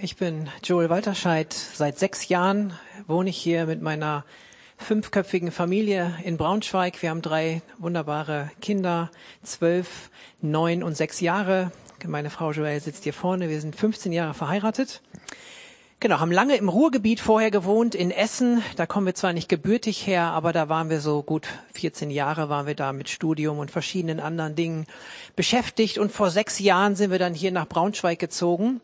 Ich bin Joel Walterscheid. Seit sechs Jahren wohne ich hier mit meiner fünfköpfigen Familie in Braunschweig. Wir haben drei wunderbare Kinder, zwölf, neun und sechs Jahre. Meine Frau Joel sitzt hier vorne. Wir sind 15 Jahre verheiratet. Genau, haben lange im Ruhrgebiet vorher gewohnt, in Essen. Da kommen wir zwar nicht gebürtig her, aber da waren wir so gut 14 Jahre waren wir da mit Studium und verschiedenen anderen Dingen beschäftigt. Und vor sechs Jahren sind wir dann hier nach Braunschweig gezogen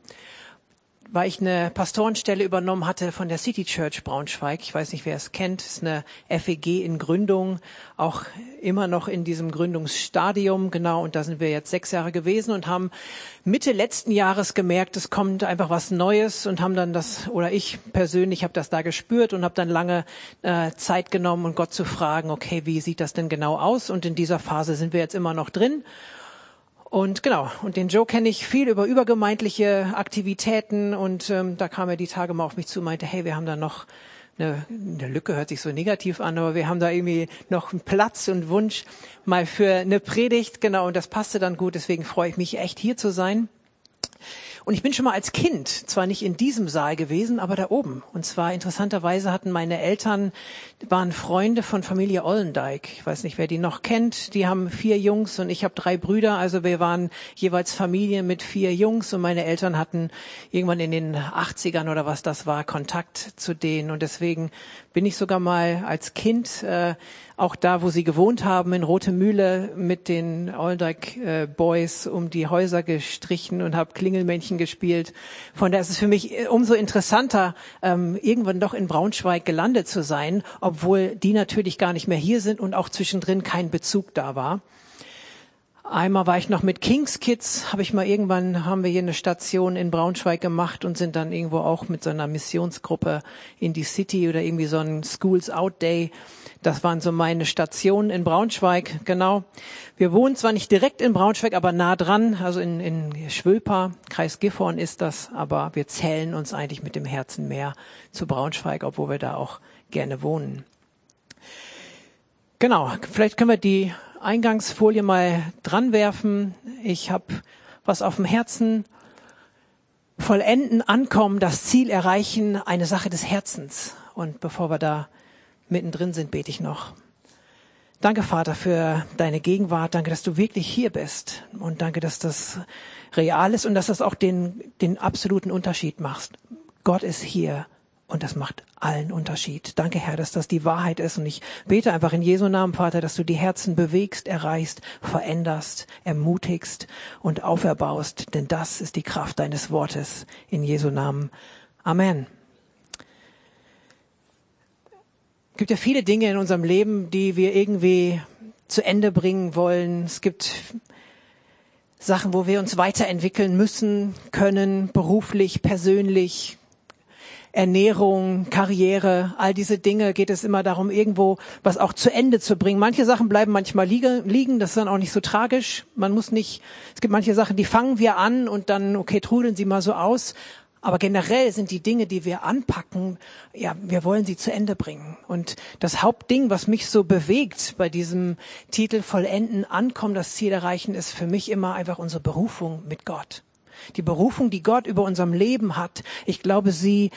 weil ich eine Pastorenstelle übernommen hatte von der City Church Braunschweig. Ich weiß nicht, wer es kennt. Es ist eine FEG in Gründung, auch immer noch in diesem Gründungsstadium. Genau, und da sind wir jetzt sechs Jahre gewesen und haben Mitte letzten Jahres gemerkt, es kommt einfach was Neues und haben dann das, oder ich persönlich habe das da gespürt und habe dann lange äh, Zeit genommen, um Gott zu fragen, okay, wie sieht das denn genau aus? Und in dieser Phase sind wir jetzt immer noch drin. Und genau, und den Joe kenne ich viel über übergemeindliche Aktivitäten und ähm, da kam er die Tage mal auf mich zu und meinte, hey, wir haben da noch eine, eine Lücke, hört sich so negativ an, aber wir haben da irgendwie noch einen Platz und Wunsch mal für eine Predigt, genau, und das passte dann gut, deswegen freue ich mich echt hier zu sein. Und ich bin schon mal als Kind, zwar nicht in diesem Saal gewesen, aber da oben. Und zwar interessanterweise hatten meine Eltern, waren Freunde von Familie Ollendijk. Ich weiß nicht, wer die noch kennt. Die haben vier Jungs und ich habe drei Brüder. Also wir waren jeweils Familie mit vier Jungs und meine Eltern hatten irgendwann in den 80ern oder was das war, Kontakt zu denen. Und deswegen bin ich sogar mal als Kind äh, auch da, wo sie gewohnt haben, in Rote Mühle mit den Alldyke äh, Boys um die Häuser gestrichen und habe Klingelmännchen gespielt. Von daher ist es für mich äh, umso interessanter, ähm, irgendwann doch in Braunschweig gelandet zu sein, obwohl die natürlich gar nicht mehr hier sind und auch zwischendrin kein Bezug da war. Einmal war ich noch mit Kings Kids, habe ich mal irgendwann, haben wir hier eine Station in Braunschweig gemacht und sind dann irgendwo auch mit so einer Missionsgruppe in die City oder irgendwie so ein Schools Out Day. Das waren so meine Stationen in Braunschweig, genau. Wir wohnen zwar nicht direkt in Braunschweig, aber nah dran, also in, in Schwülpa, Kreis Gifhorn ist das, aber wir zählen uns eigentlich mit dem Herzen mehr zu Braunschweig, obwohl wir da auch gerne wohnen. Genau, vielleicht können wir die Eingangsfolie mal dran werfen. Ich habe was auf dem Herzen. Vollenden, ankommen, das Ziel erreichen, eine Sache des Herzens. Und bevor wir da mittendrin sind, bete ich noch. Danke, Vater, für deine Gegenwart. Danke, dass du wirklich hier bist. Und danke, dass das real ist und dass das auch den, den absoluten Unterschied macht. Gott ist hier. Und das macht allen Unterschied. Danke, Herr, dass das die Wahrheit ist. Und ich bete einfach in Jesu Namen, Vater, dass du die Herzen bewegst, erreichst, veränderst, ermutigst und auferbaust. Denn das ist die Kraft deines Wortes. In Jesu Namen. Amen. Es gibt ja viele Dinge in unserem Leben, die wir irgendwie zu Ende bringen wollen. Es gibt Sachen, wo wir uns weiterentwickeln müssen, können, beruflich, persönlich, Ernährung, Karriere, all diese Dinge geht es immer darum, irgendwo was auch zu Ende zu bringen. Manche Sachen bleiben manchmal liegen, das ist dann auch nicht so tragisch. Man muss nicht, es gibt manche Sachen, die fangen wir an und dann, okay, trudeln sie mal so aus. Aber generell sind die Dinge, die wir anpacken, ja, wir wollen sie zu Ende bringen. Und das Hauptding, was mich so bewegt bei diesem Titel Vollenden, Ankommen, das Ziel erreichen, ist für mich immer einfach unsere Berufung mit Gott. Die Berufung, die Gott über unserem Leben hat, ich glaube, sie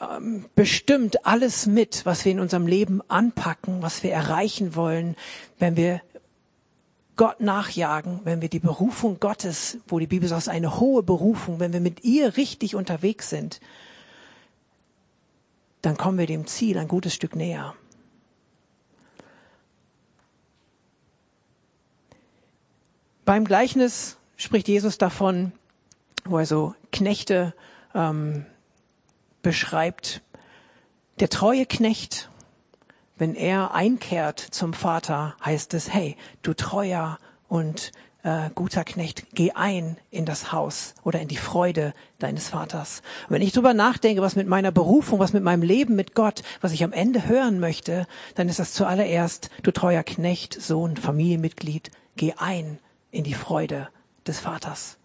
ähm, bestimmt alles mit, was wir in unserem Leben anpacken, was wir erreichen wollen, wenn wir Gott nachjagen, wenn wir die Berufung Gottes, wo die Bibel sagt, eine hohe Berufung, wenn wir mit ihr richtig unterwegs sind, dann kommen wir dem Ziel ein gutes Stück näher. Beim Gleichnis spricht Jesus davon, wo er so Knechte ähm, beschreibt. Der treue Knecht, wenn er einkehrt zum Vater, heißt es, hey, du treuer und äh, guter Knecht, geh ein in das Haus oder in die Freude deines Vaters. Und wenn ich drüber nachdenke, was mit meiner Berufung, was mit meinem Leben mit Gott, was ich am Ende hören möchte, dann ist das zuallererst, du treuer Knecht, Sohn, Familienmitglied, geh ein in die Freude des Vaters.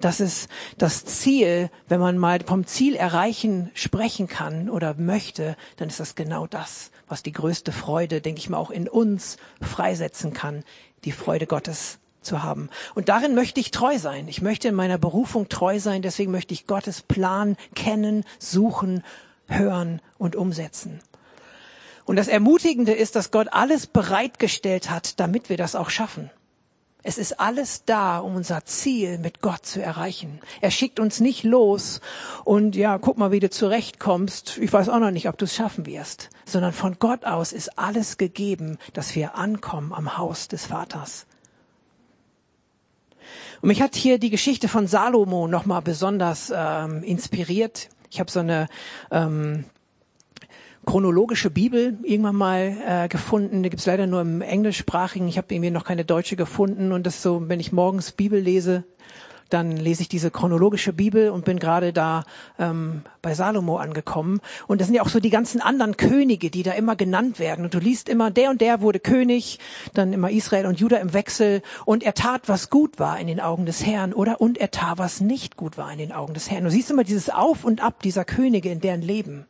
Das ist das Ziel. Wenn man mal vom Ziel erreichen sprechen kann oder möchte, dann ist das genau das, was die größte Freude, denke ich mal, auch in uns freisetzen kann. Die Freude Gottes zu haben. Und darin möchte ich treu sein. Ich möchte in meiner Berufung treu sein. Deswegen möchte ich Gottes Plan kennen, suchen, hören und umsetzen. Und das Ermutigende ist, dass Gott alles bereitgestellt hat, damit wir das auch schaffen. Es ist alles da, um unser Ziel mit Gott zu erreichen. Er schickt uns nicht los und ja, guck mal, wie du zurechtkommst. Ich weiß auch noch nicht, ob du es schaffen wirst, sondern von Gott aus ist alles gegeben, dass wir ankommen am Haus des Vaters. Und mich hat hier die Geschichte von Salomo nochmal besonders ähm, inspiriert. Ich habe so eine ähm, chronologische Bibel irgendwann mal äh, gefunden. Die gibt's leider nur im englischsprachigen. Ich habe irgendwie noch keine deutsche gefunden. Und das so, wenn ich morgens Bibel lese, dann lese ich diese chronologische Bibel und bin gerade da ähm, bei Salomo angekommen. Und das sind ja auch so die ganzen anderen Könige, die da immer genannt werden. Und du liest immer, der und der wurde König, dann immer Israel und Juda im Wechsel. Und er tat, was gut war in den Augen des Herrn, oder? Und er tat, was nicht gut war in den Augen des Herrn. Du siehst immer dieses Auf und Ab dieser Könige in deren Leben.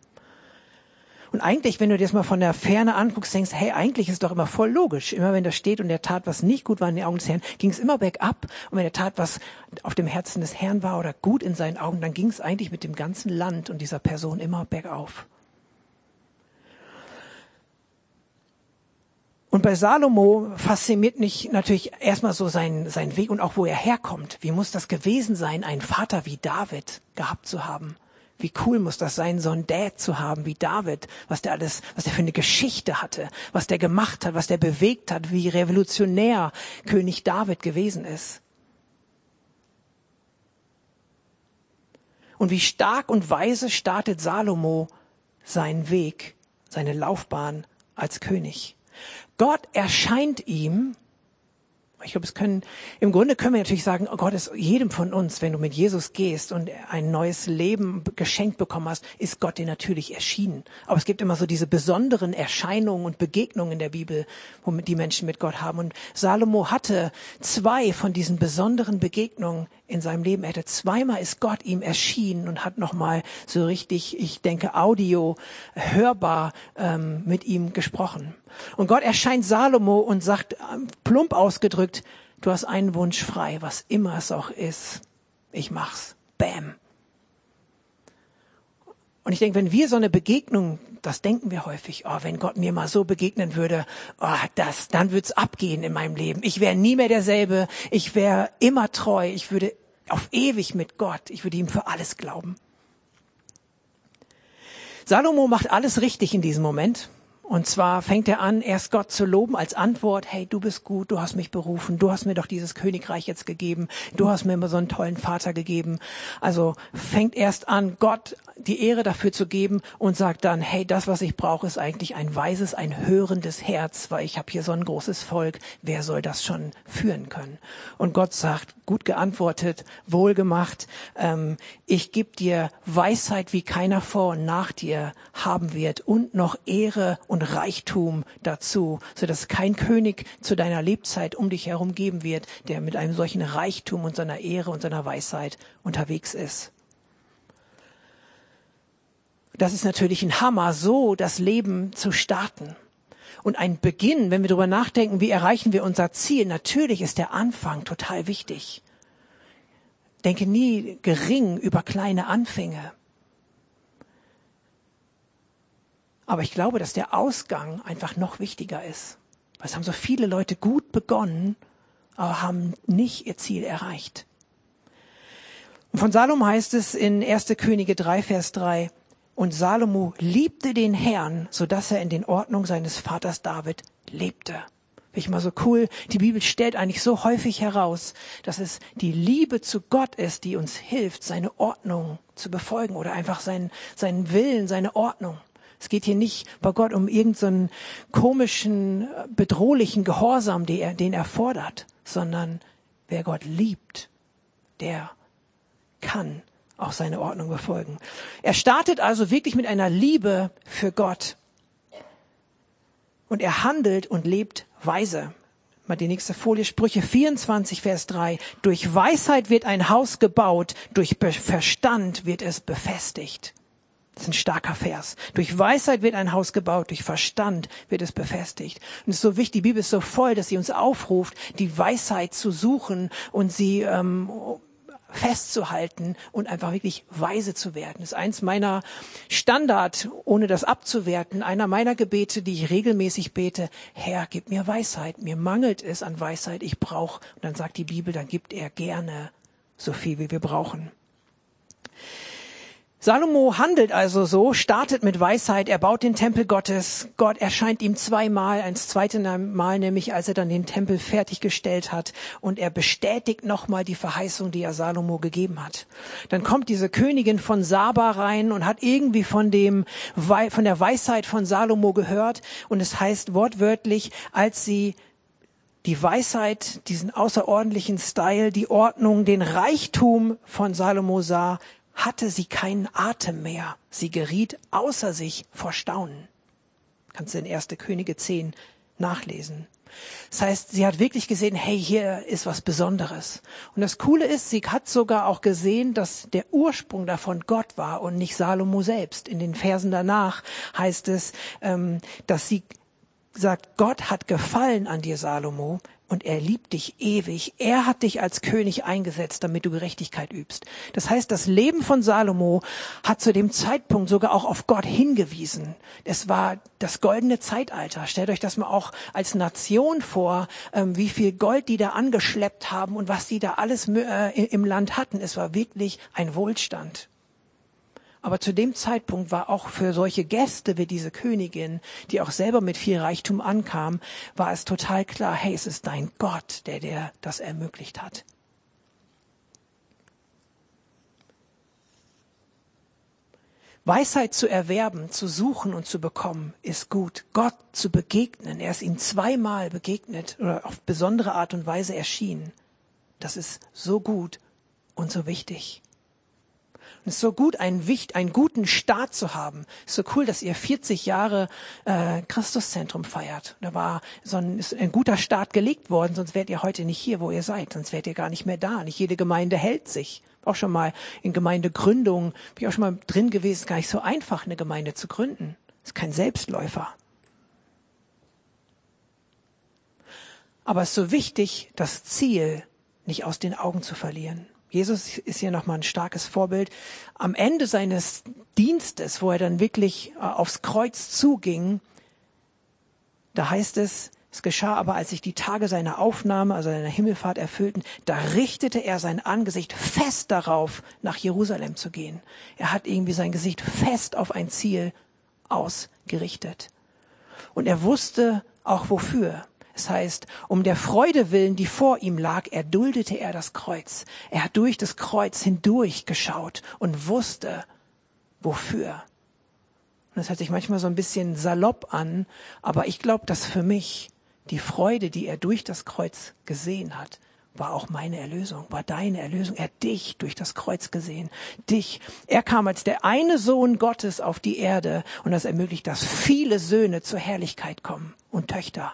Und eigentlich, wenn du dir das mal von der Ferne anguckst, denkst, hey, eigentlich ist es doch immer voll logisch. Immer wenn da steht und der tat, was nicht gut war in den Augen des Herrn, ging es immer bergab. Und wenn er tat, was auf dem Herzen des Herrn war oder gut in seinen Augen, dann ging es eigentlich mit dem ganzen Land und dieser Person immer bergauf. Und bei Salomo fasziniert mich natürlich erstmal so sein, sein Weg und auch wo er herkommt. Wie muss das gewesen sein, einen Vater wie David gehabt zu haben? Wie cool muss das sein, so einen Dad zu haben wie David, was der alles, was der für eine Geschichte hatte, was der gemacht hat, was der bewegt hat, wie revolutionär König David gewesen ist. Und wie stark und weise startet Salomo seinen Weg, seine Laufbahn als König. Gott erscheint ihm ich glaube, es können, im Grunde können wir natürlich sagen, oh Gott ist jedem von uns, wenn du mit Jesus gehst und ein neues Leben geschenkt bekommen hast, ist Gott dir natürlich erschienen. Aber es gibt immer so diese besonderen Erscheinungen und Begegnungen in der Bibel, womit die Menschen mit Gott haben. Und Salomo hatte zwei von diesen besonderen Begegnungen in seinem Leben. Er hatte zweimal ist Gott ihm erschienen und hat nochmal so richtig, ich denke, audio hörbar ähm, mit ihm gesprochen. Und Gott erscheint Salomo und sagt, ähm, plump ausgedrückt, du hast einen Wunsch frei, was immer es auch ist. Ich mach's. Bam. Und ich denke, wenn wir so eine Begegnung, das denken wir häufig, oh, wenn Gott mir mal so begegnen würde, oh, das, dann wird's abgehen in meinem Leben. Ich wäre nie mehr derselbe. Ich wäre immer treu. Ich würde auf ewig mit Gott. Ich würde ihm für alles glauben. Salomo macht alles richtig in diesem Moment. Und zwar fängt er an, erst Gott zu loben als Antwort, hey, du bist gut, du hast mich berufen, du hast mir doch dieses Königreich jetzt gegeben, du hast mir immer so einen tollen Vater gegeben. Also fängt erst an, Gott die Ehre dafür zu geben und sagt dann, hey, das, was ich brauche, ist eigentlich ein weises, ein hörendes Herz, weil ich habe hier so ein großes Volk, wer soll das schon führen können? Und Gott sagt, gut geantwortet, wohlgemacht, ähm, ich gebe dir Weisheit, wie keiner vor und nach dir haben wird und noch Ehre und Reichtum dazu, so dass kein König zu deiner Lebzeit um dich herum geben wird, der mit einem solchen Reichtum und seiner Ehre und seiner Weisheit unterwegs ist. Das ist natürlich ein Hammer, so das Leben zu starten. Und ein Beginn, wenn wir darüber nachdenken, wie erreichen wir unser Ziel, natürlich ist der Anfang total wichtig. Denke nie gering über kleine Anfänge. Aber ich glaube, dass der Ausgang einfach noch wichtiger ist. Weil es haben so viele Leute gut begonnen, aber haben nicht ihr Ziel erreicht. Und von Salom heißt es in 1. Könige 3, Vers 3, und Salomo liebte den Herrn, so dass er in den Ordnungen seines Vaters David lebte. Finde ich mal so cool. Die Bibel stellt eigentlich so häufig heraus, dass es die Liebe zu Gott ist, die uns hilft, seine Ordnung zu befolgen oder einfach seinen, seinen Willen, seine Ordnung. Es geht hier nicht bei Gott um irgendeinen so komischen, bedrohlichen Gehorsam, den er, den er fordert, sondern wer Gott liebt, der kann auch seine Ordnung befolgen. Er startet also wirklich mit einer Liebe für Gott. Und er handelt und lebt weise. Mal die nächste Folie, Sprüche 24, Vers 3. Durch Weisheit wird ein Haus gebaut, durch Verstand wird es befestigt. Das ist ein starker Vers. Durch Weisheit wird ein Haus gebaut, durch Verstand wird es befestigt. Und es ist so wichtig, die Bibel ist so voll, dass sie uns aufruft, die Weisheit zu suchen und sie ähm, festzuhalten und einfach wirklich weise zu werden. Das ist eins meiner Standard, ohne das abzuwerten, einer meiner Gebete, die ich regelmäßig bete. Herr, gib mir Weisheit. Mir mangelt es an Weisheit. Ich brauche. Und dann sagt die Bibel, dann gibt er gerne so viel, wie wir brauchen. Salomo handelt also so, startet mit Weisheit, er baut den Tempel Gottes. Gott erscheint ihm zweimal, ein zweites Mal nämlich, als er dann den Tempel fertiggestellt hat und er bestätigt nochmal die Verheißung, die er Salomo gegeben hat. Dann kommt diese Königin von Saba rein und hat irgendwie von dem, von der Weisheit von Salomo gehört und es heißt wortwörtlich, als sie die Weisheit, diesen außerordentlichen Style, die Ordnung, den Reichtum von Salomo sah, hatte sie keinen Atem mehr. Sie geriet außer sich vor Staunen. Kannst du in 1. Könige 10 nachlesen. Das heißt, sie hat wirklich gesehen, hey, hier ist was Besonderes. Und das Coole ist, sie hat sogar auch gesehen, dass der Ursprung davon Gott war und nicht Salomo selbst. In den Versen danach heißt es, ähm, dass sie sagt, Gott hat gefallen an dir, Salomo, und er liebt dich ewig. Er hat dich als König eingesetzt, damit du Gerechtigkeit übst. Das heißt, das Leben von Salomo hat zu dem Zeitpunkt sogar auch auf Gott hingewiesen. Es war das goldene Zeitalter. Stellt euch das mal auch als Nation vor, ähm, wie viel Gold die da angeschleppt haben und was die da alles äh, im Land hatten. Es war wirklich ein Wohlstand. Aber zu dem Zeitpunkt war auch für solche Gäste wie diese Königin, die auch selber mit viel Reichtum ankam, war es total klar, hey, es ist dein Gott, der dir das ermöglicht hat. Weisheit zu erwerben, zu suchen und zu bekommen, ist gut. Gott zu begegnen, er ist ihm zweimal begegnet oder auf besondere Art und Weise erschienen. Das ist so gut und so wichtig. Es ist so gut, einen, Wicht, einen guten Start zu haben. Es ist so cool, dass ihr 40 Jahre äh, Christuszentrum feiert. Da war so ein, ist ein guter Start gelegt worden, sonst wärt ihr heute nicht hier, wo ihr seid. Sonst wärt ihr gar nicht mehr da. Nicht jede Gemeinde hält sich. Auch schon mal in Gemeindegründung, bin ich auch schon mal drin gewesen, gar nicht so einfach, eine Gemeinde zu gründen. Ist kein Selbstläufer. Aber es ist so wichtig, das Ziel nicht aus den Augen zu verlieren. Jesus ist hier nochmal ein starkes Vorbild. Am Ende seines Dienstes, wo er dann wirklich äh, aufs Kreuz zuging, da heißt es, es geschah aber, als sich die Tage seiner Aufnahme, also seiner Himmelfahrt erfüllten, da richtete er sein Angesicht fest darauf, nach Jerusalem zu gehen. Er hat irgendwie sein Gesicht fest auf ein Ziel ausgerichtet. Und er wusste auch wofür. Es heißt, um der Freude willen, die vor ihm lag, erduldete er das Kreuz. Er hat durch das Kreuz hindurch geschaut und wusste, wofür. Und das hört sich manchmal so ein bisschen salopp an, aber ich glaube, dass für mich die Freude, die er durch das Kreuz gesehen hat, war auch meine Erlösung, war deine Erlösung. Er hat dich durch das Kreuz gesehen. Dich. Er kam als der eine Sohn Gottes auf die Erde und das ermöglicht, dass viele Söhne zur Herrlichkeit kommen und Töchter.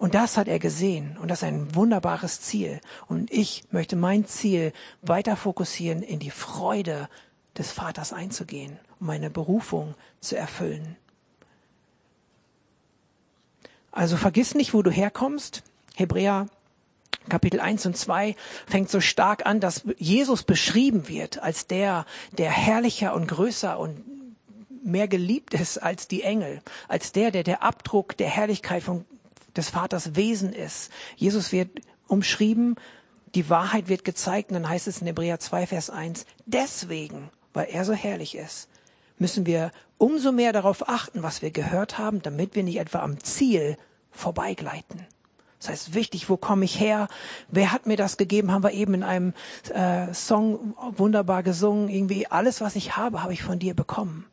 Und das hat er gesehen und das ist ein wunderbares Ziel. Und ich möchte mein Ziel weiter fokussieren, in die Freude des Vaters einzugehen, um meine Berufung zu erfüllen. Also vergiss nicht, wo du herkommst. Hebräer Kapitel 1 und 2 fängt so stark an, dass Jesus beschrieben wird als der, der herrlicher und größer und mehr geliebt ist als die Engel, als der, der der Abdruck der Herrlichkeit von des Vaters Wesen ist. Jesus wird umschrieben, die Wahrheit wird gezeigt und dann heißt es in Hebräer 2, Vers 1, deswegen, weil er so herrlich ist, müssen wir umso mehr darauf achten, was wir gehört haben, damit wir nicht etwa am Ziel vorbeigleiten. Das heißt, wichtig, wo komme ich her? Wer hat mir das gegeben? Haben wir eben in einem äh, Song wunderbar gesungen. Irgendwie alles, was ich habe, habe ich von dir bekommen.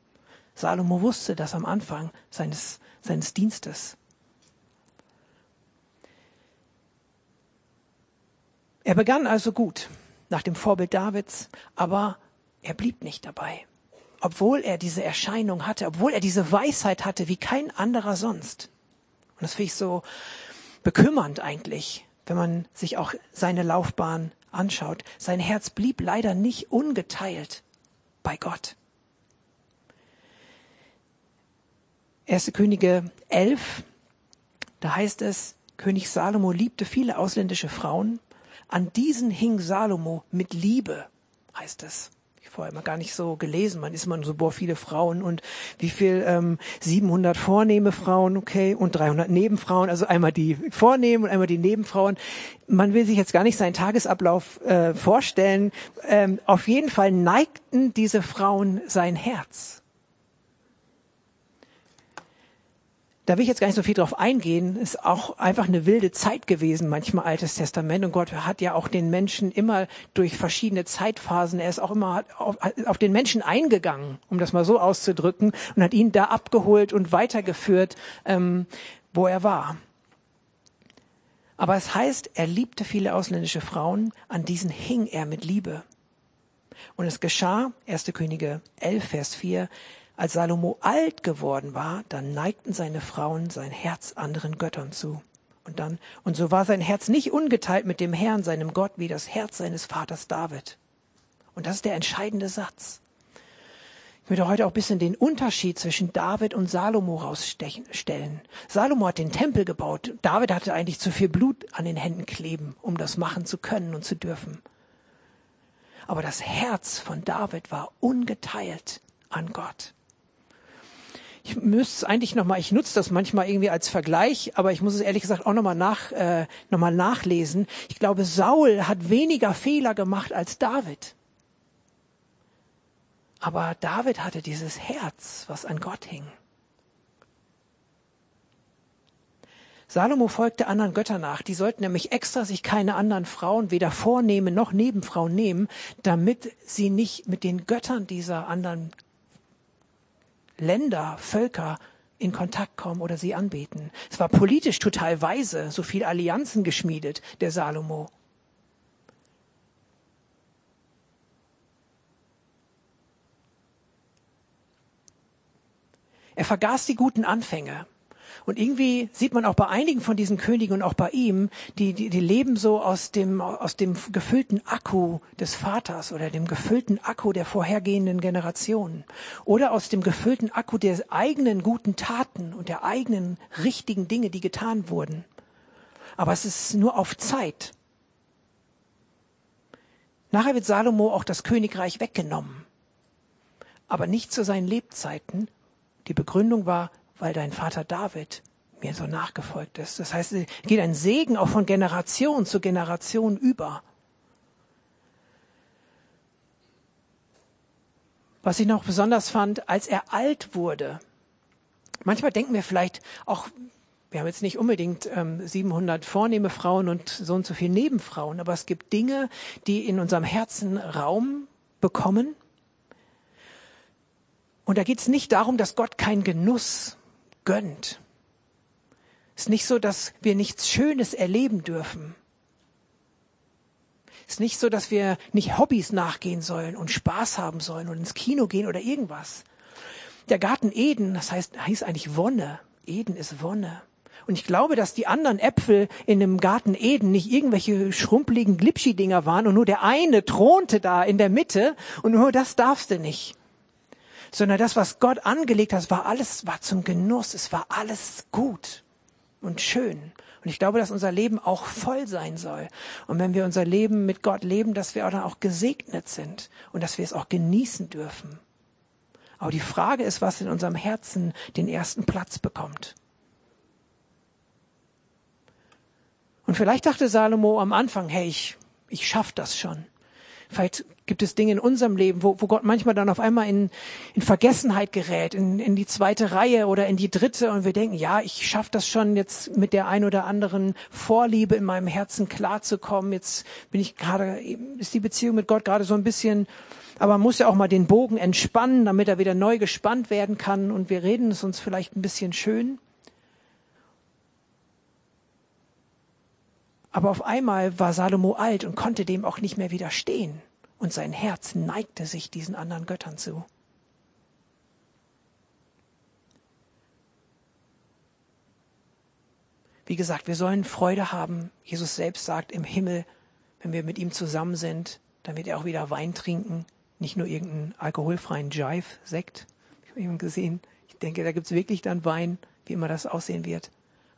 Salomo wusste das am Anfang seines, seines Dienstes. Er begann also gut, nach dem Vorbild Davids, aber er blieb nicht dabei. Obwohl er diese Erscheinung hatte, obwohl er diese Weisheit hatte wie kein anderer sonst. Und das finde ich so bekümmernd eigentlich, wenn man sich auch seine Laufbahn anschaut. Sein Herz blieb leider nicht ungeteilt bei Gott. 1. Könige 11, da heißt es, König Salomo liebte viele ausländische Frauen. An diesen hing Salomo mit Liebe, heißt es vorher mal gar nicht so gelesen. Man ist immer so, boah, viele Frauen und wie viel, ähm, 700 vornehme Frauen, okay, und 300 Nebenfrauen, also einmal die Vornehmen und einmal die Nebenfrauen. Man will sich jetzt gar nicht seinen Tagesablauf äh, vorstellen. Ähm, auf jeden Fall neigten diese Frauen sein Herz. Da will ich jetzt gar nicht so viel drauf eingehen, ist auch einfach eine wilde Zeit gewesen, manchmal Altes Testament. Und Gott hat ja auch den Menschen immer durch verschiedene Zeitphasen, er ist auch immer auf, auf den Menschen eingegangen, um das mal so auszudrücken, und hat ihn da abgeholt und weitergeführt, ähm, wo er war. Aber es heißt, er liebte viele ausländische Frauen, an diesen hing er mit Liebe. Und es geschah, 1. Könige 11, Vers 4, als Salomo alt geworden war, dann neigten seine Frauen sein Herz anderen Göttern zu. Und dann, und so war sein Herz nicht ungeteilt mit dem Herrn, seinem Gott, wie das Herz seines Vaters David. Und das ist der entscheidende Satz. Ich möchte heute auch ein bisschen den Unterschied zwischen David und Salomo rausstellen. Salomo hat den Tempel gebaut. David hatte eigentlich zu viel Blut an den Händen kleben, um das machen zu können und zu dürfen. Aber das Herz von David war ungeteilt an Gott ich müsste es eigentlich nochmal, ich nutze das manchmal irgendwie als Vergleich, aber ich muss es ehrlich gesagt auch nochmal nach, äh, noch nachlesen. Ich glaube, Saul hat weniger Fehler gemacht als David. Aber David hatte dieses Herz, was an Gott hing. Salomo folgte anderen Göttern nach. Die sollten nämlich extra sich keine anderen Frauen, weder Vornehmen noch Nebenfrauen nehmen, damit sie nicht mit den Göttern dieser anderen Länder, Völker in Kontakt kommen oder sie anbeten. Es war politisch total weise, so viel Allianzen geschmiedet, der Salomo. Er vergaß die guten Anfänge. Und irgendwie sieht man auch bei einigen von diesen Königen und auch bei ihm, die, die, die leben so aus dem, aus dem gefüllten Akku des Vaters oder dem gefüllten Akku der vorhergehenden Generationen oder aus dem gefüllten Akku der eigenen guten Taten und der eigenen richtigen Dinge, die getan wurden. Aber es ist nur auf Zeit. Nachher wird Salomo auch das Königreich weggenommen. Aber nicht zu seinen Lebzeiten. Die Begründung war, weil dein Vater David mir so nachgefolgt ist. Das heißt, es geht ein Segen auch von Generation zu Generation über. Was ich noch besonders fand, als er alt wurde. Manchmal denken wir vielleicht auch, wir haben jetzt nicht unbedingt ähm, 700 vornehme Frauen und so und so viele Nebenfrauen, aber es gibt Dinge, die in unserem Herzen Raum bekommen. Und da geht es nicht darum, dass Gott keinen Genuss gönnt. Es ist nicht so, dass wir nichts Schönes erleben dürfen. Es ist nicht so, dass wir nicht Hobbys nachgehen sollen und Spaß haben sollen und ins Kino gehen oder irgendwas. Der Garten Eden, das heißt, heißt eigentlich Wonne. Eden ist Wonne. Und ich glaube, dass die anderen Äpfel in dem Garten Eden nicht irgendwelche schrumpeligen Glipschi-Dinger waren und nur der eine thronte da in der Mitte und nur das darfst du nicht sondern das, was Gott angelegt hat, war alles, war zum Genuss, es war alles gut und schön. Und ich glaube, dass unser Leben auch voll sein soll. Und wenn wir unser Leben mit Gott leben, dass wir dann auch gesegnet sind und dass wir es auch genießen dürfen. Aber die Frage ist, was in unserem Herzen den ersten Platz bekommt. Und vielleicht dachte Salomo am Anfang, hey, ich, ich schaff das schon. Vielleicht gibt es Dinge in unserem Leben, wo, wo Gott manchmal dann auf einmal in, in Vergessenheit gerät, in, in die zweite Reihe oder in die dritte und wir denken, ja, ich schaffe das schon jetzt mit der ein oder anderen Vorliebe in meinem Herzen klarzukommen. Jetzt bin ich gerade, ist die Beziehung mit Gott gerade so ein bisschen, aber man muss ja auch mal den Bogen entspannen, damit er wieder neu gespannt werden kann und wir reden es uns vielleicht ein bisschen schön. Aber auf einmal war Salomo alt und konnte dem auch nicht mehr widerstehen. Und sein Herz neigte sich diesen anderen Göttern zu. Wie gesagt, wir sollen Freude haben. Jesus selbst sagt im Himmel, wenn wir mit ihm zusammen sind, dann wird er auch wieder Wein trinken, nicht nur irgendeinen alkoholfreien Jive-Sekt. Ich habe ihn gesehen. Ich denke, da gibt's wirklich dann Wein, wie immer das aussehen wird.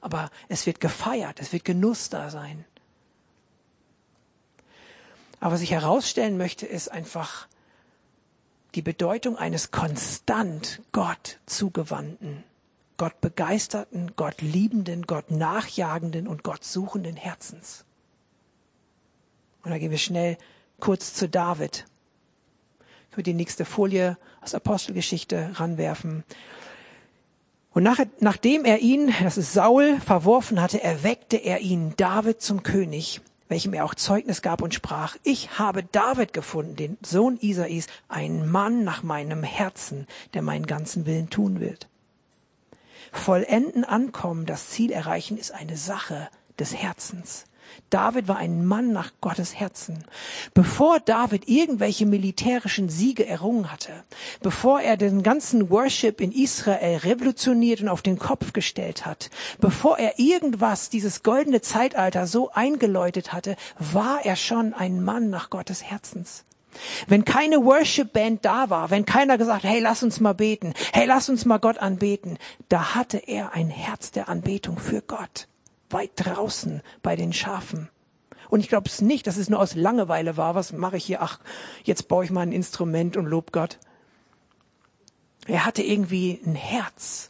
Aber es wird gefeiert, es wird Genuss da sein. Aber was ich herausstellen möchte, ist einfach die Bedeutung eines konstant Gott zugewandten, Gott begeisterten, Gott liebenden, Gott nachjagenden und Gott suchenden Herzens. Und da gehen wir schnell kurz zu David. Ich würde die nächste Folie aus Apostelgeschichte ranwerfen. Und nach, nachdem er ihn, das ist Saul, verworfen hatte, erweckte er ihn David zum König welchem er auch Zeugnis gab und sprach, ich habe David gefunden, den Sohn Isais, einen Mann nach meinem Herzen, der meinen ganzen Willen tun wird. Vollenden ankommen, das Ziel erreichen, ist eine Sache des Herzens. David war ein Mann nach Gottes Herzen. Bevor David irgendwelche militärischen Siege errungen hatte, bevor er den ganzen Worship in Israel revolutioniert und auf den Kopf gestellt hat, bevor er irgendwas, dieses goldene Zeitalter so eingeläutet hatte, war er schon ein Mann nach Gottes Herzens. Wenn keine Worship-Band da war, wenn keiner gesagt, hey, lass uns mal beten, hey, lass uns mal Gott anbeten, da hatte er ein Herz der Anbetung für Gott weit draußen bei den Schafen. Und ich glaube es nicht, dass es nur aus Langeweile war. Was mache ich hier? Ach, jetzt baue ich mal ein Instrument und lob Gott. Er hatte irgendwie ein Herz.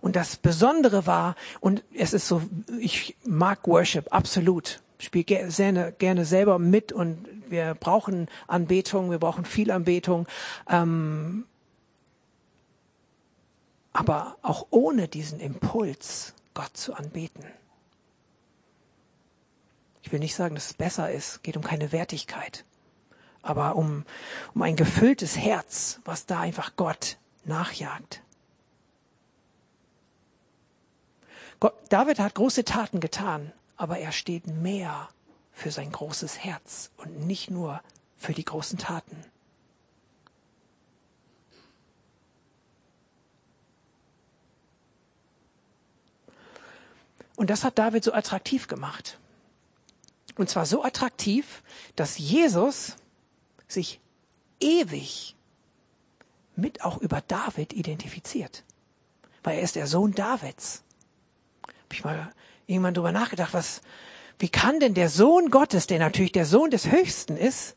Und das Besondere war, und es ist so, ich mag Worship, absolut. Spiele gerne, gerne selber mit und wir brauchen Anbetung, wir brauchen viel Anbetung. Ähm, aber auch ohne diesen Impuls Gott zu anbeten. Ich will nicht sagen, dass es besser ist, geht um keine Wertigkeit, aber um, um ein gefülltes Herz, was da einfach Gott nachjagt. Gott, David hat große Taten getan, aber er steht mehr für sein großes Herz und nicht nur für die großen Taten. Und das hat David so attraktiv gemacht. Und zwar so attraktiv, dass Jesus sich ewig mit auch über David identifiziert. Weil er ist der Sohn Davids. Hab ich mal irgendwann drüber nachgedacht, was, wie kann denn der Sohn Gottes, der natürlich der Sohn des Höchsten ist,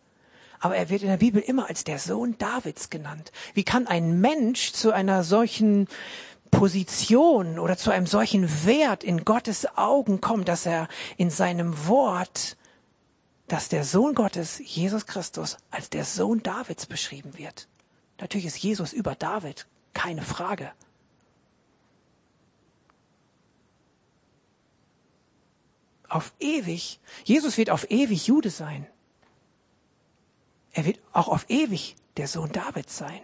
aber er wird in der Bibel immer als der Sohn Davids genannt. Wie kann ein Mensch zu einer solchen Position oder zu einem solchen Wert in Gottes Augen kommt, dass er in seinem Wort, dass der Sohn Gottes, Jesus Christus, als der Sohn Davids beschrieben wird. Natürlich ist Jesus über David, keine Frage. Auf ewig, Jesus wird auf ewig Jude sein. Er wird auch auf ewig der Sohn Davids sein.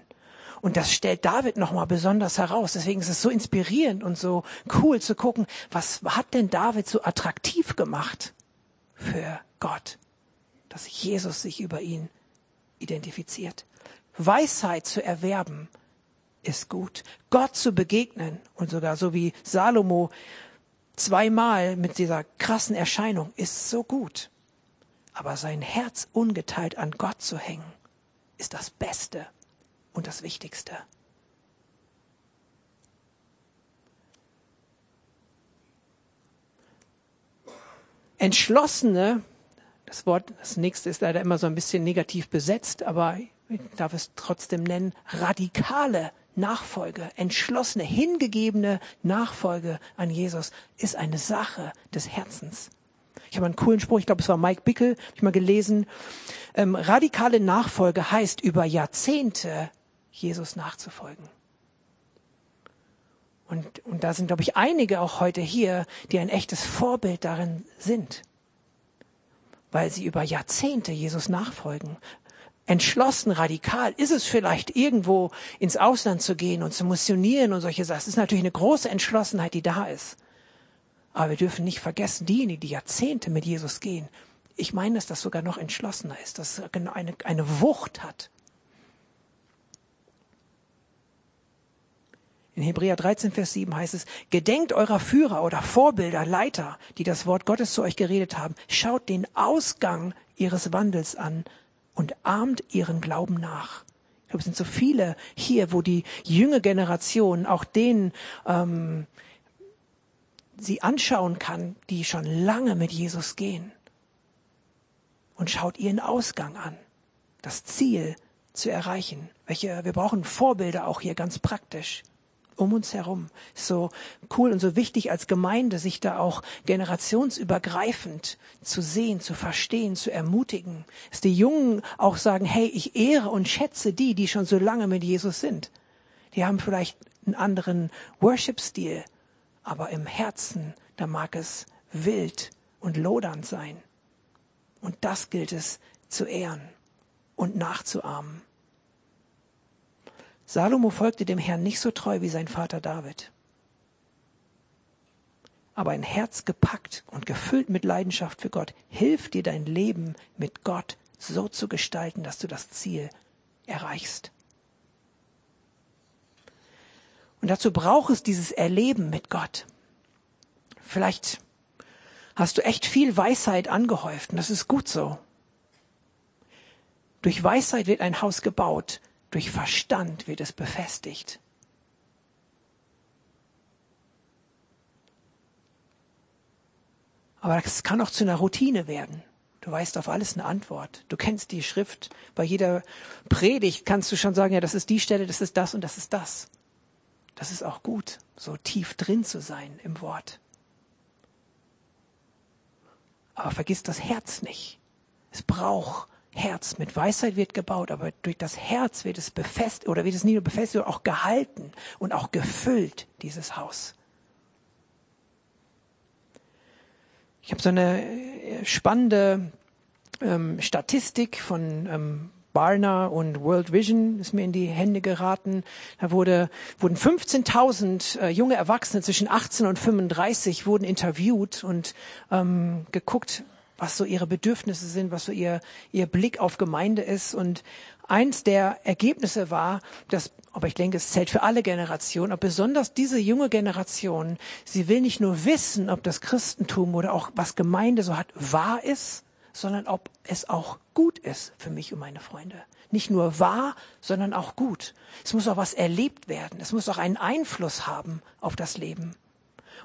Und das stellt David nochmal besonders heraus. Deswegen ist es so inspirierend und so cool zu gucken, was hat denn David so attraktiv gemacht für Gott, dass Jesus sich über ihn identifiziert. Weisheit zu erwerben ist gut. Gott zu begegnen und sogar so wie Salomo zweimal mit dieser krassen Erscheinung ist so gut. Aber sein Herz ungeteilt an Gott zu hängen, ist das Beste und das Wichtigste. Entschlossene, das Wort, das nächste ist leider immer so ein bisschen negativ besetzt, aber ich darf es trotzdem nennen, radikale Nachfolge, entschlossene, hingegebene Nachfolge an Jesus ist eine Sache des Herzens. Ich habe einen coolen Spruch, ich glaube, es war Mike Bickel, habe ich mal gelesen. Ähm, radikale Nachfolge heißt über Jahrzehnte Jesus nachzufolgen. Und, und da sind, glaube ich, einige auch heute hier, die ein echtes Vorbild darin sind, weil sie über Jahrzehnte Jesus nachfolgen. Entschlossen, radikal ist es vielleicht, irgendwo ins Ausland zu gehen und zu missionieren und solche Sachen. Es ist natürlich eine große Entschlossenheit, die da ist. Aber wir dürfen nicht vergessen, diejenigen, die Jahrzehnte mit Jesus gehen, ich meine, dass das sogar noch entschlossener ist, dass es eine, eine Wucht hat. In Hebräer 13, Vers 7 heißt es, gedenkt eurer Führer oder Vorbilder, Leiter, die das Wort Gottes zu euch geredet haben. Schaut den Ausgang ihres Wandels an und ahmt ihren Glauben nach. Ich glaube, es sind so viele hier, wo die junge Generation auch denen ähm, sie anschauen kann, die schon lange mit Jesus gehen. Und schaut ihren Ausgang an, das Ziel zu erreichen. Welche, wir brauchen Vorbilder auch hier ganz praktisch um uns herum. So cool und so wichtig als Gemeinde, sich da auch generationsübergreifend zu sehen, zu verstehen, zu ermutigen. Dass die Jungen auch sagen, hey, ich ehre und schätze die, die schon so lange mit Jesus sind. Die haben vielleicht einen anderen Worship-Stil, aber im Herzen, da mag es wild und lodernd sein. Und das gilt es zu ehren und nachzuahmen. Salomo folgte dem Herrn nicht so treu wie sein Vater David. Aber ein Herz gepackt und gefüllt mit Leidenschaft für Gott hilft dir dein Leben mit Gott so zu gestalten, dass du das Ziel erreichst. Und dazu braucht es dieses Erleben mit Gott. Vielleicht hast du echt viel Weisheit angehäuft und das ist gut so. Durch Weisheit wird ein Haus gebaut, durch Verstand wird es befestigt. Aber es kann auch zu einer Routine werden. Du weißt auf alles eine Antwort. Du kennst die Schrift. Bei jeder Predigt kannst du schon sagen, ja, das ist die Stelle, das ist das und das ist das. Das ist auch gut, so tief drin zu sein im Wort. Aber vergiss das Herz nicht. Es braucht Herz. Mit Weisheit wird gebaut, aber durch das Herz wird es befestigt oder wird es nicht nur befestigt, sondern auch gehalten und auch gefüllt, dieses Haus. Ich habe so eine äh, spannende ähm, Statistik von ähm, Barna und World Vision ist mir in die Hände geraten. Da wurde, wurden 15.000 äh, junge Erwachsene zwischen 18 und 35 wurden interviewt und ähm, geguckt, was so ihre Bedürfnisse sind, was so ihr, ihr Blick auf Gemeinde ist. Und eins der Ergebnisse war, dass, aber ich denke, es zählt für alle Generationen, aber besonders diese junge Generation, sie will nicht nur wissen, ob das Christentum oder auch was Gemeinde so hat, wahr ist, sondern ob es auch gut ist für mich und meine Freunde. Nicht nur wahr, sondern auch gut. Es muss auch was erlebt werden. Es muss auch einen Einfluss haben auf das Leben.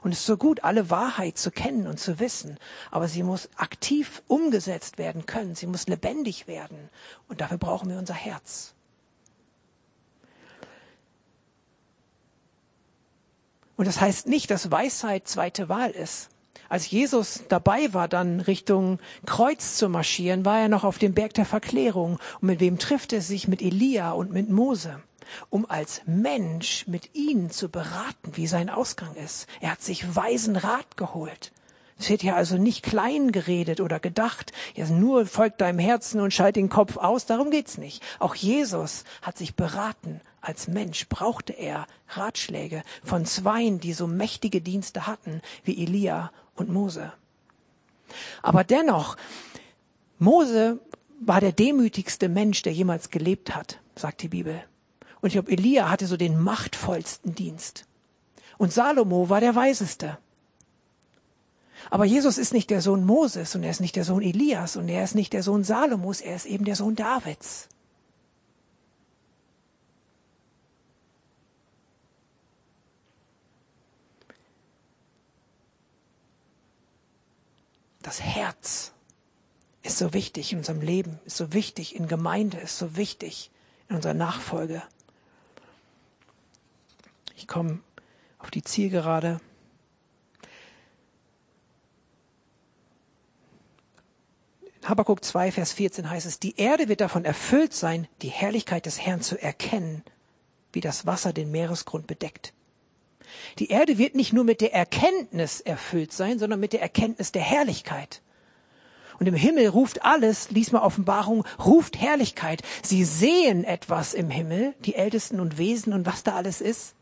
Und es ist so gut, alle Wahrheit zu kennen und zu wissen, aber sie muss aktiv umgesetzt werden können. Sie muss lebendig werden. Und dafür brauchen wir unser Herz. Und das heißt nicht, dass Weisheit zweite Wahl ist. Als Jesus dabei war, dann Richtung Kreuz zu marschieren, war er noch auf dem Berg der Verklärung. Und mit wem trifft er sich? Mit Elia und mit Mose um als Mensch mit ihnen zu beraten, wie sein Ausgang ist. Er hat sich weisen Rat geholt. Es wird ja also nicht klein geredet oder gedacht, ja nur folgt deinem Herzen und schalt den Kopf aus, darum geht's nicht. Auch Jesus hat sich beraten. Als Mensch brauchte er Ratschläge von Zweien, die so mächtige Dienste hatten wie Elia und Mose. Aber dennoch, Mose war der demütigste Mensch, der jemals gelebt hat, sagt die Bibel. Und ich glaube, Elia hatte so den machtvollsten Dienst. Und Salomo war der Weiseste. Aber Jesus ist nicht der Sohn Moses und er ist nicht der Sohn Elias und er ist nicht der Sohn Salomos, er ist eben der Sohn Davids. Das Herz ist so wichtig in unserem Leben, ist so wichtig in Gemeinde, ist so wichtig in unserer Nachfolge. Ich komme auf die Zielgerade. In Habakkuk 2, Vers 14 heißt es, die Erde wird davon erfüllt sein, die Herrlichkeit des Herrn zu erkennen, wie das Wasser den Meeresgrund bedeckt. Die Erde wird nicht nur mit der Erkenntnis erfüllt sein, sondern mit der Erkenntnis der Herrlichkeit. Und im Himmel ruft alles, lies mal Offenbarung, ruft Herrlichkeit. Sie sehen etwas im Himmel, die Ältesten und Wesen und was da alles ist.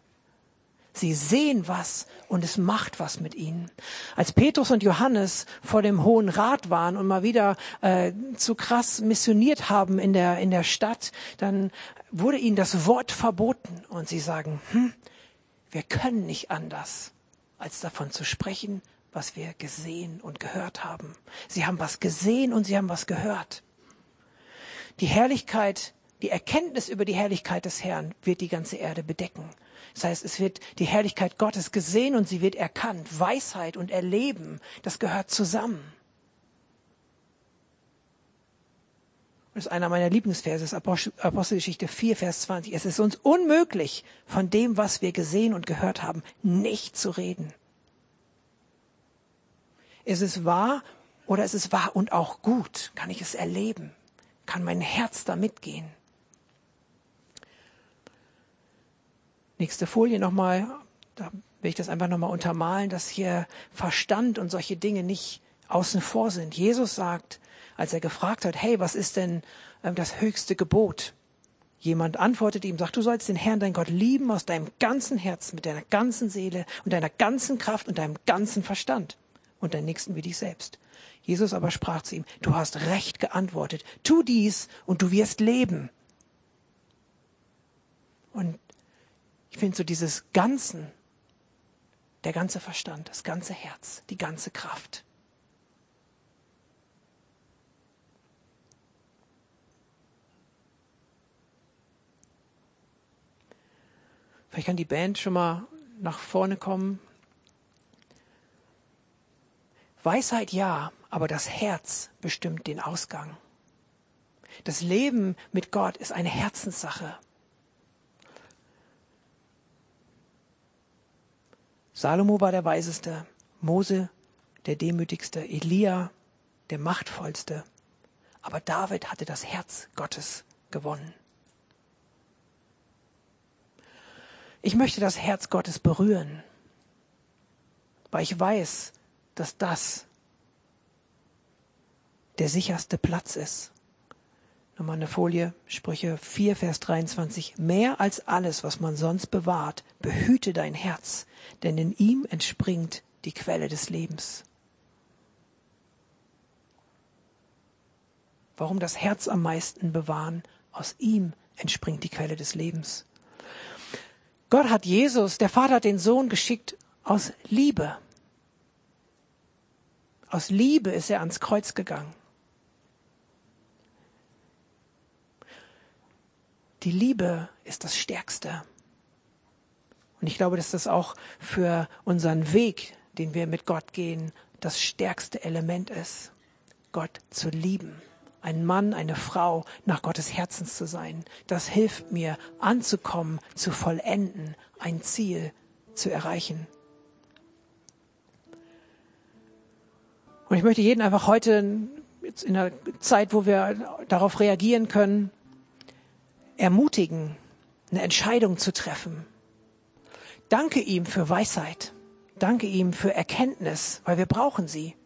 Sie sehen was und es macht was mit ihnen. Als Petrus und Johannes vor dem Hohen Rat waren und mal wieder äh, zu krass missioniert haben in der, in der Stadt, dann wurde ihnen das Wort verboten und sie sagen, hm, wir können nicht anders, als davon zu sprechen, was wir gesehen und gehört haben. Sie haben was gesehen und sie haben was gehört. Die Herrlichkeit Die Erkenntnis über die Herrlichkeit des Herrn wird die ganze Erde bedecken. Das heißt, es wird die Herrlichkeit Gottes gesehen und sie wird erkannt. Weisheit und Erleben, das gehört zusammen. Das ist einer meiner Lieblingsverse, Apostelgeschichte 4, Vers 20. Es ist uns unmöglich, von dem, was wir gesehen und gehört haben, nicht zu reden. Ist es wahr oder ist es wahr und auch gut? Kann ich es erleben? Kann mein Herz da mitgehen? Nächste Folie nochmal. Da will ich das einfach nochmal untermalen, dass hier Verstand und solche Dinge nicht außen vor sind. Jesus sagt, als er gefragt hat, hey, was ist denn äh, das höchste Gebot? Jemand antwortet ihm, sagt, du sollst den Herrn, dein Gott, lieben aus deinem ganzen Herzen, mit deiner ganzen Seele und deiner ganzen Kraft und deinem ganzen Verstand und deinen Nächsten wie dich selbst. Jesus aber sprach zu ihm, du hast recht geantwortet, tu dies und du wirst leben. Und ich finde so dieses Ganzen, der ganze Verstand, das ganze Herz, die ganze Kraft. Vielleicht kann die Band schon mal nach vorne kommen. Weisheit ja, aber das Herz bestimmt den Ausgang. Das Leben mit Gott ist eine Herzenssache. Salomo war der Weiseste, Mose der Demütigste, Elia der Machtvollste. Aber David hatte das Herz Gottes gewonnen. Ich möchte das Herz Gottes berühren, weil ich weiß, dass das der sicherste Platz ist. Nochmal eine Folie, Sprüche 4, Vers 23. Mehr als alles, was man sonst bewahrt, behüte dein Herz, denn in ihm entspringt die Quelle des Lebens. Warum das Herz am meisten bewahren? Aus ihm entspringt die Quelle des Lebens. Gott hat Jesus, der Vater hat den Sohn geschickt aus Liebe. Aus Liebe ist er ans Kreuz gegangen. Die Liebe ist das Stärkste. Und ich glaube, dass das auch für unseren Weg, den wir mit Gott gehen, das stärkste Element ist, Gott zu lieben ein Mann, eine Frau nach Gottes Herzens zu sein. Das hilft mir, anzukommen, zu vollenden, ein Ziel zu erreichen. Und ich möchte jeden einfach heute, jetzt in der Zeit, wo wir darauf reagieren können, ermutigen, eine Entscheidung zu treffen. Danke ihm für Weisheit. Danke ihm für Erkenntnis, weil wir brauchen sie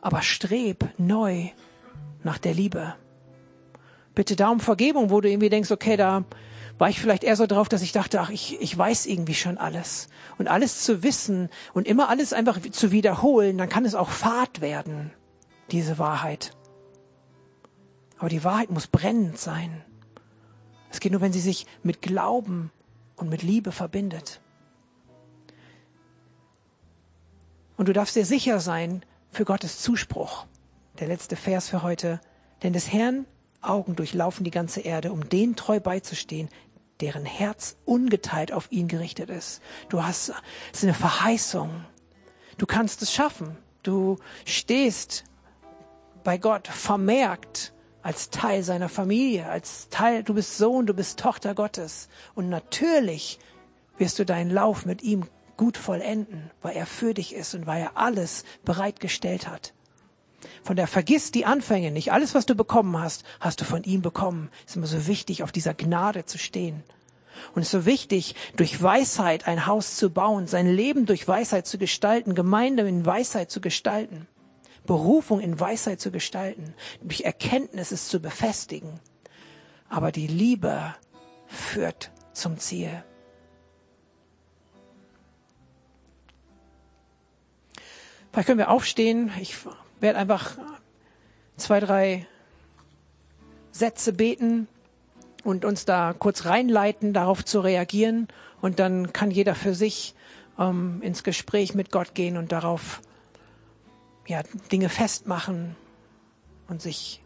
aber streb neu nach der Liebe. Bitte da um Vergebung, wo du irgendwie denkst, okay, da war ich vielleicht eher so drauf, dass ich dachte, ach, ich, ich weiß irgendwie schon alles. Und alles zu wissen und immer alles einfach zu wiederholen, dann kann es auch Fahrt werden, diese Wahrheit. Aber die Wahrheit muss brennend sein. Es geht nur, wenn sie sich mit Glauben und mit Liebe verbindet. Und du darfst dir sicher sein, für Gottes Zuspruch. Der letzte Vers für heute. Denn des Herrn Augen durchlaufen die ganze Erde, um den treu beizustehen, deren Herz ungeteilt auf ihn gerichtet ist. Du hast, ist eine Verheißung. Du kannst es schaffen. Du stehst bei Gott vermerkt als Teil seiner Familie, als Teil, du bist Sohn, du bist Tochter Gottes. Und natürlich wirst du deinen Lauf mit ihm gut vollenden, weil er für dich ist und weil er alles bereitgestellt hat. Von der vergiss die Anfänge nicht. Alles, was du bekommen hast, hast du von ihm bekommen. Ist immer so wichtig, auf dieser Gnade zu stehen. Und es ist so wichtig, durch Weisheit ein Haus zu bauen, sein Leben durch Weisheit zu gestalten, Gemeinde in Weisheit zu gestalten, Berufung in Weisheit zu gestalten, durch Erkenntnis es zu befestigen. Aber die Liebe führt zum Ziel. Vielleicht können wir aufstehen. Ich werde einfach zwei, drei Sätze beten und uns da kurz reinleiten, darauf zu reagieren. Und dann kann jeder für sich ähm, ins Gespräch mit Gott gehen und darauf ja, Dinge festmachen und sich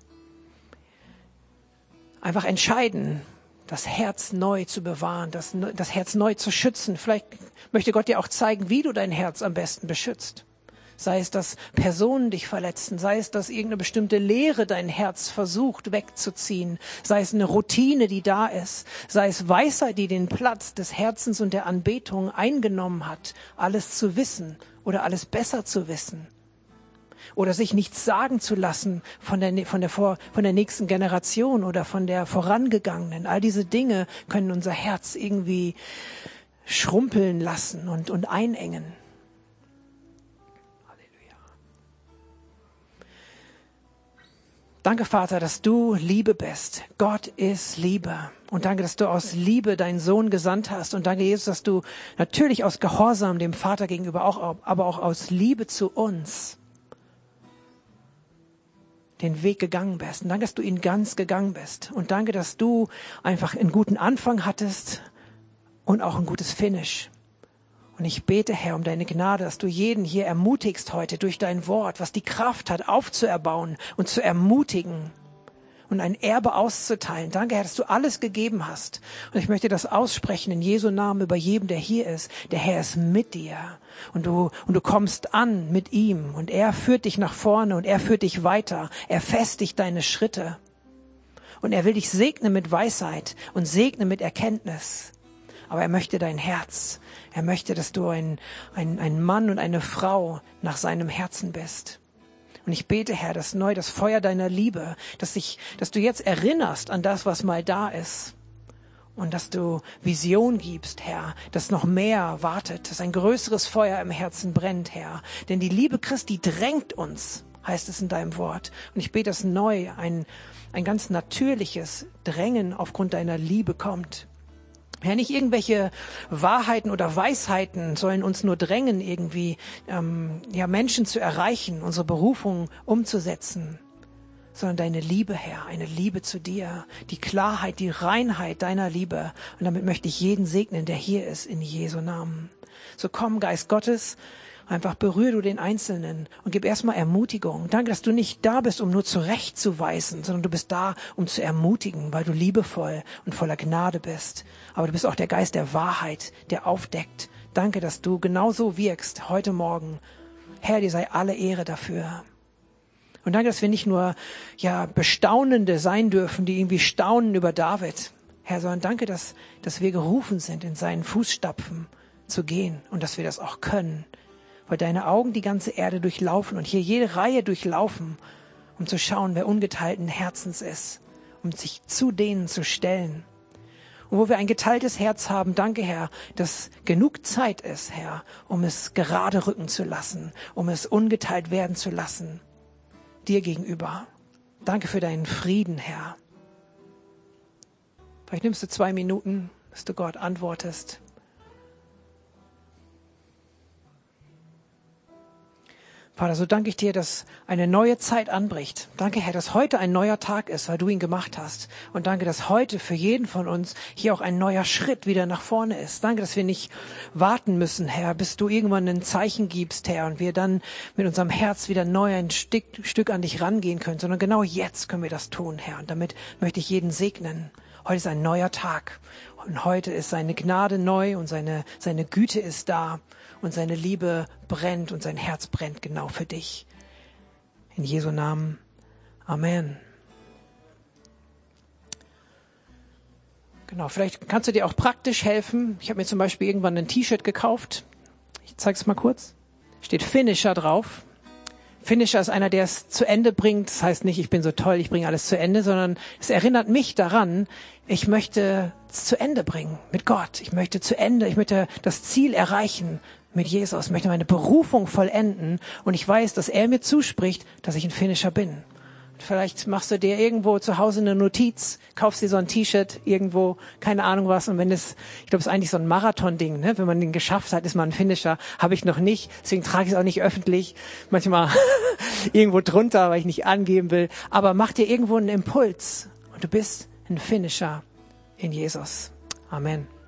einfach entscheiden, das Herz neu zu bewahren, das, das Herz neu zu schützen. Vielleicht möchte Gott dir auch zeigen, wie du dein Herz am besten beschützt. Sei es, dass Personen dich verletzen, sei es, dass irgendeine bestimmte Lehre dein Herz versucht wegzuziehen, sei es eine Routine, die da ist, sei es Weisheit, die den Platz des Herzens und der Anbetung eingenommen hat, alles zu wissen oder alles besser zu wissen oder sich nichts sagen zu lassen von der, von der, vor, von der nächsten Generation oder von der vorangegangenen. All diese Dinge können unser Herz irgendwie schrumpeln lassen und, und einengen. Danke, Vater, dass du Liebe bist. Gott ist Liebe. Und danke, dass du aus Liebe deinen Sohn gesandt hast. Und danke, Jesus, dass du natürlich aus Gehorsam dem Vater gegenüber auch, aber auch aus Liebe zu uns den Weg gegangen bist. Und danke, dass du ihn ganz gegangen bist. Und danke, dass du einfach einen guten Anfang hattest und auch ein gutes Finish. Und ich bete, Herr, um deine Gnade, dass du jeden hier ermutigst heute durch dein Wort, was die Kraft hat, aufzuerbauen und zu ermutigen und ein Erbe auszuteilen. Danke, Herr, dass du alles gegeben hast. Und ich möchte das aussprechen in Jesu Namen über jedem, der hier ist. Der Herr ist mit dir. Und du, und du kommst an mit ihm. Und er führt dich nach vorne und er führt dich weiter. Er festigt deine Schritte. Und er will dich segnen mit Weisheit und segnen mit Erkenntnis. Aber er möchte dein Herz. Er möchte, dass du ein, ein, ein Mann und eine Frau nach seinem Herzen bist. Und ich bete, Herr, dass neu das Feuer deiner Liebe, dass ich, dass du jetzt erinnerst an das, was mal da ist. Und dass du Vision gibst, Herr, dass noch mehr wartet, dass ein größeres Feuer im Herzen brennt, Herr. Denn die Liebe Christi drängt uns, heißt es in deinem Wort. Und ich bete, dass neu ein, ein ganz natürliches Drängen aufgrund deiner Liebe kommt. Ja, nicht irgendwelche Wahrheiten oder Weisheiten sollen uns nur drängen, irgendwie ähm, ja Menschen zu erreichen, unsere Berufung umzusetzen, sondern deine Liebe, Herr, eine Liebe zu dir, die Klarheit, die Reinheit deiner Liebe. Und damit möchte ich jeden segnen, der hier ist, in Jesu Namen. So komm, Geist Gottes, Einfach berühr du den Einzelnen und gib erstmal Ermutigung. Danke, dass du nicht da bist, um nur zurechtzuweisen, sondern du bist da, um zu ermutigen, weil du liebevoll und voller Gnade bist. Aber du bist auch der Geist der Wahrheit, der aufdeckt. Danke, dass du genauso wirkst heute Morgen. Herr, dir sei alle Ehre dafür. Und danke, dass wir nicht nur, ja, Bestaunende sein dürfen, die irgendwie staunen über David. Herr, sondern danke, dass, dass wir gerufen sind, in seinen Fußstapfen zu gehen und dass wir das auch können weil deine Augen die ganze Erde durchlaufen und hier jede Reihe durchlaufen, um zu schauen, wer ungeteilten Herzens ist, um sich zu denen zu stellen. Und wo wir ein geteiltes Herz haben, danke Herr, dass genug Zeit ist, Herr, um es gerade rücken zu lassen, um es ungeteilt werden zu lassen, dir gegenüber. Danke für deinen Frieden, Herr. Vielleicht nimmst du zwei Minuten, dass du Gott antwortest. Vater, so danke ich dir, dass eine neue Zeit anbricht. Danke, Herr, dass heute ein neuer Tag ist, weil du ihn gemacht hast. Und danke, dass heute für jeden von uns hier auch ein neuer Schritt wieder nach vorne ist. Danke, dass wir nicht warten müssen, Herr, bis du irgendwann ein Zeichen gibst, Herr, und wir dann mit unserem Herz wieder neu ein Stück, Stück an dich rangehen können, sondern genau jetzt können wir das tun, Herr. Und damit möchte ich jeden segnen. Heute ist ein neuer Tag. Und heute ist seine Gnade neu und seine, seine Güte ist da und seine Liebe brennt und sein Herz brennt genau für dich. In Jesu Namen. Amen. Genau, vielleicht kannst du dir auch praktisch helfen. Ich habe mir zum Beispiel irgendwann ein T-Shirt gekauft. Ich zeige es mal kurz. Steht Finisher drauf. Finisher ist einer, der es zu Ende bringt. Das heißt nicht, ich bin so toll, ich bringe alles zu Ende, sondern es erinnert mich daran, ich möchte es zu Ende bringen mit Gott. Ich möchte zu Ende, ich möchte das Ziel erreichen mit Jesus, möchte meine Berufung vollenden und ich weiß, dass er mir zuspricht, dass ich ein Finisher bin. Vielleicht machst du dir irgendwo zu Hause eine Notiz, kaufst dir so ein T-Shirt irgendwo, keine Ahnung was. Und wenn es, ich glaube, es ist eigentlich so ein Marathon-Ding, ne? Wenn man den geschafft hat, ist man ein Finisher. Habe ich noch nicht, deswegen trage ich es auch nicht öffentlich. Manchmal irgendwo drunter, weil ich nicht angeben will. Aber mach dir irgendwo einen Impuls und du bist ein Finisher in Jesus. Amen.